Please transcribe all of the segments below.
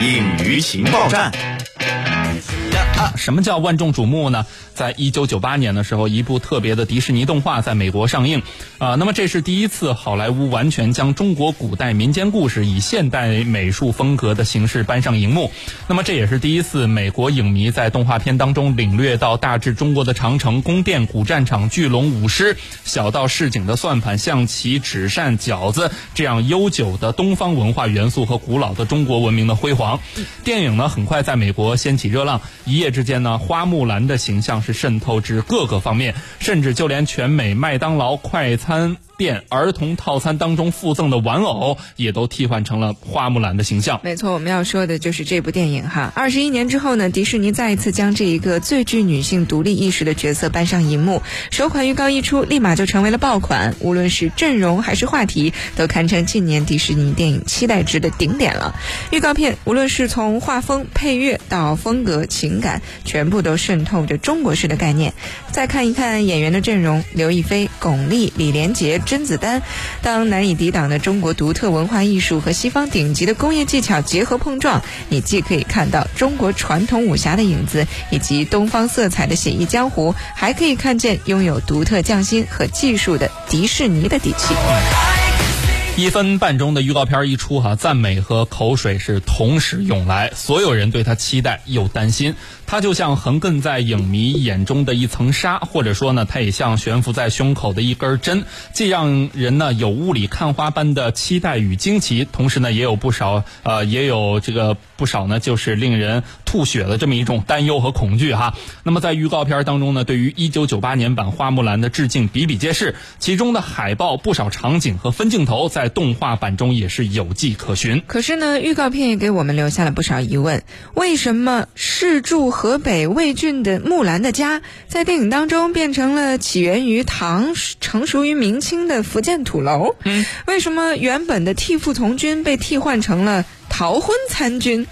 隐于情报站。什么叫万众瞩目呢？在一九九八年的时候，一部特别的迪士尼动画在美国上映，啊，那么这是第一次好莱坞完全将中国古代民间故事以现代美术风格的形式搬上荧幕，那么这也是第一次美国影迷在动画片当中领略到大至中国的长城、宫殿、古战场、巨龙、舞狮，小到市井的算盘、象棋、纸扇、饺子这样悠久的东方文化元素和古老的中国文明的辉煌。电影呢，很快在美国掀起热浪，一夜之间呢，花木兰的形象是渗透至各个方面，甚至就连全美麦当劳快餐。店儿童套餐当中附赠的玩偶，也都替换成了花木兰的形象。没错，我们要说的就是这部电影哈。二十一年之后呢，迪士尼再一次将这一个最具女性独立意识的角色搬上荧幕。首款预告一出，立马就成为了爆款，无论是阵容还是话题，都堪称近年迪士尼电影期待值的顶点了。预告片无论是从画风、配乐到风格、情感，全部都渗透着中国式的概念。再看一看演员的阵容：刘亦菲、巩俐、李连杰。甄子丹，当难以抵挡的中国独特文化艺术和西方顶级的工业技巧结合碰撞，你既可以看到中国传统武侠的影子，以及东方色彩的写意江湖，还可以看见拥有独特匠心和技术的迪士尼的底气。一分半钟的预告片一出，哈，赞美和口水是同时涌来，所有人对他期待又担心。他就像横亘在影迷眼中的一层纱，或者说呢，他也像悬浮在胸口的一根针，既让人呢有雾里看花般的期待与惊奇，同时呢也有不少呃也有这个不少呢就是令人吐血的这么一种担忧和恐惧哈。那么在预告片当中呢，对于一九九八年版花木兰的致敬比比皆是，其中的海报不少场景和分镜头在动画版中也是有迹可循。可是呢，预告片也给我们留下了不少疑问：为什么是住？河北魏郡的木兰的家，在电影当中变成了起源于唐、成熟于明清的福建土楼。嗯，为什么原本的替父从军被替换成了？逃婚参军，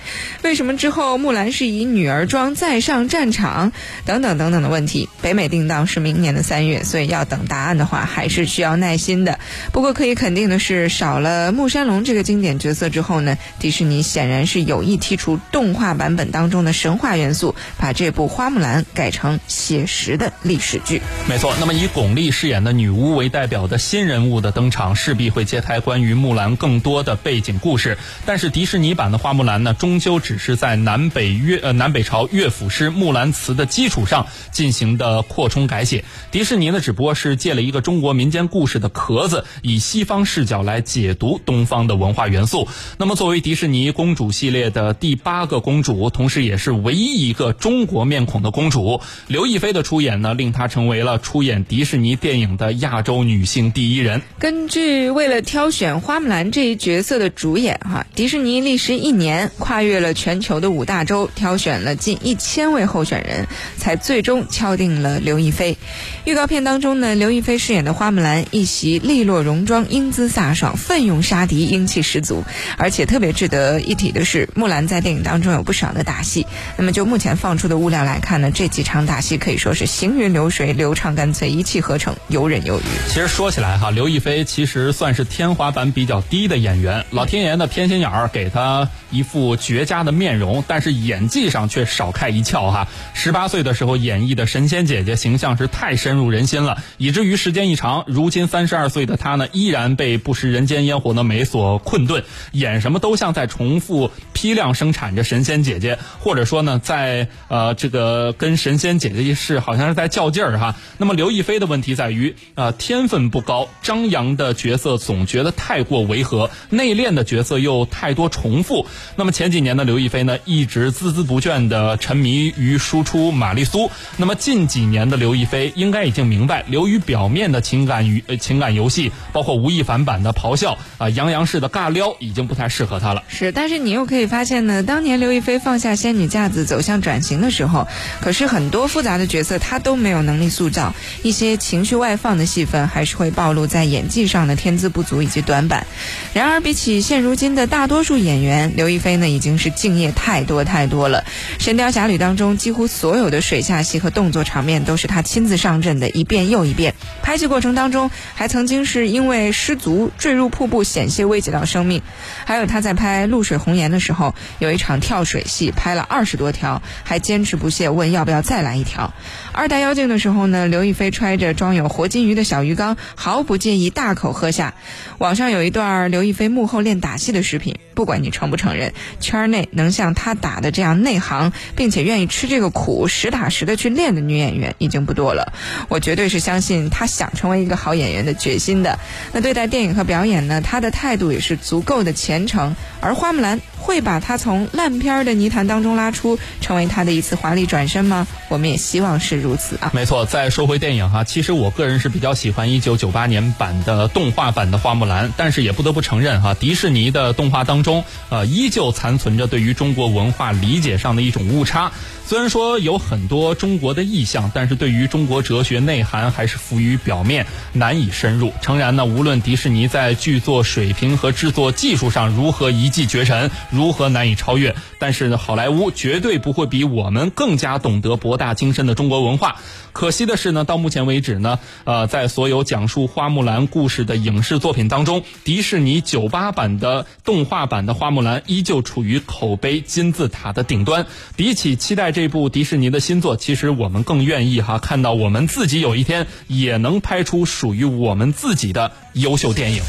为什么之后木兰是以女儿装再上战场？等等等等的问题，北美定档是明年的三月，所以要等答案的话，还是需要耐心的。不过可以肯定的是，少了木山龙这个经典角色之后呢，迪士尼显然是有意剔除动画版本当中的神话元素，把这部花木兰改成写实的历史剧。没错，那么以巩俐饰演的女巫为代表的新人物的登场，势必会揭开关于木兰更多的背景故事。但是迪士尼版的花木兰呢，终究只是在南北乐呃南北朝乐府诗《木兰辞》的基础上进行的扩充改写。迪士尼呢，只不过是借了一个中国民间故事的壳子，以西方视角来解读东方的文化元素。那么，作为迪士尼公主系列的第八个公主，同时也是唯一一个中国面孔的公主，刘亦菲的出演呢，令她成为了出演迪士尼电影的亚洲女性第一人。根据为了挑选花木兰这一角色的主演哈，迪士尼。历时一年，跨越了全球的五大洲，挑选了近一千位候选人，才最终敲定了刘亦菲。预告片当中呢，刘亦菲饰演的花木兰一袭利落戎装，英姿飒爽，奋勇杀敌，英气十足。而且特别值得一提的是，木兰在电影当中有不少的打戏。那么就目前放出的物料来看呢，这几场打戏可以说是行云流水、流畅干脆、一气呵成、游刃有余。其实说起来哈，刘亦菲其实算是天花板比较低的演员，老天爷的偏心眼儿给。她一副绝佳的面容，但是演技上却少开一窍哈。十八岁的时候演绎的神仙姐姐形象是太深入人心了，以至于时间一长，如今三十二岁的她呢，依然被不食人间烟火的美所困顿，演什么都像在重复批量生产着神仙姐姐，或者说呢，在呃这个跟神仙姐姐一事好像是在较劲儿哈。那么刘亦菲的问题在于，呃天分不高，张扬的角色总觉得太过违和，内敛的角色又太多。重复。那么前几年的刘刘亦菲呢，一直孜孜不倦的沉迷于输出玛丽苏。那么近几年的刘亦菲应该已经明白，流于表面的情感与呃情感游戏，包括吴亦凡版的咆哮啊，杨洋式的尬撩，已经不太适合她了。是，但是你又可以发现呢，当年刘亦菲放下仙女架子走向转型的时候，可是很多复杂的角色她都没有能力塑造，一些情绪外放的戏份还是会暴露在演技上的天资不足以及短板。然而比起现如今的大多数。演员刘亦菲呢，已经是敬业太多太多了。《神雕侠侣》当中，几乎所有的水下戏和动作场面都是他亲自上阵的，一遍又一遍。拍戏过程当中，还曾经是因为失足坠。坠入瀑布，险些危及到生命。还有他在拍《露水红颜》的时候，有一场跳水戏，拍了二十多条，还坚持不懈问要不要再来一条。二代妖精的时候呢，刘亦菲揣着装有活金鱼的小鱼缸，毫不介意大口喝下。网上有一段刘亦菲幕后练打戏的视频，不管你承不承认，圈内能像她打的这样内行，并且愿意吃这个苦，实打实的去练的女演员已经不多了。我绝对是相信她想成为一个好演员的决心的。那对待电影和表演呢，她的态度也是足够的虔诚。而花木兰会把她从烂片的泥潭当中拉出，成为她的一次华丽转身吗？我们也希望是如此啊。没错，再说回电影哈，其实我个人是比较喜欢一九九八年版的动画版的花木兰，但是也不得不承认哈，迪士尼的动画当中，呃，依旧残存着对于中国文化理解上的一种误差。虽然说有很多中国的意象，但是对于中国哲学内涵还是浮于表面，难以深入。诚然呢，无论迪士尼在剧作水平和制作技术上如何一骑绝尘，如何难以超越，但是好莱坞绝对不会比我们更加懂得博大精深的中国文化。可惜的是呢，到目前为止呢，呃，在所有讲述花木兰故事的影视作品当中，迪士尼九八版的动画版的花木兰依旧处于口碑金字塔的顶端。比起期待。这部迪士尼的新作，其实我们更愿意哈看到我们自己有一天也能拍出属于我们自己的优秀电影。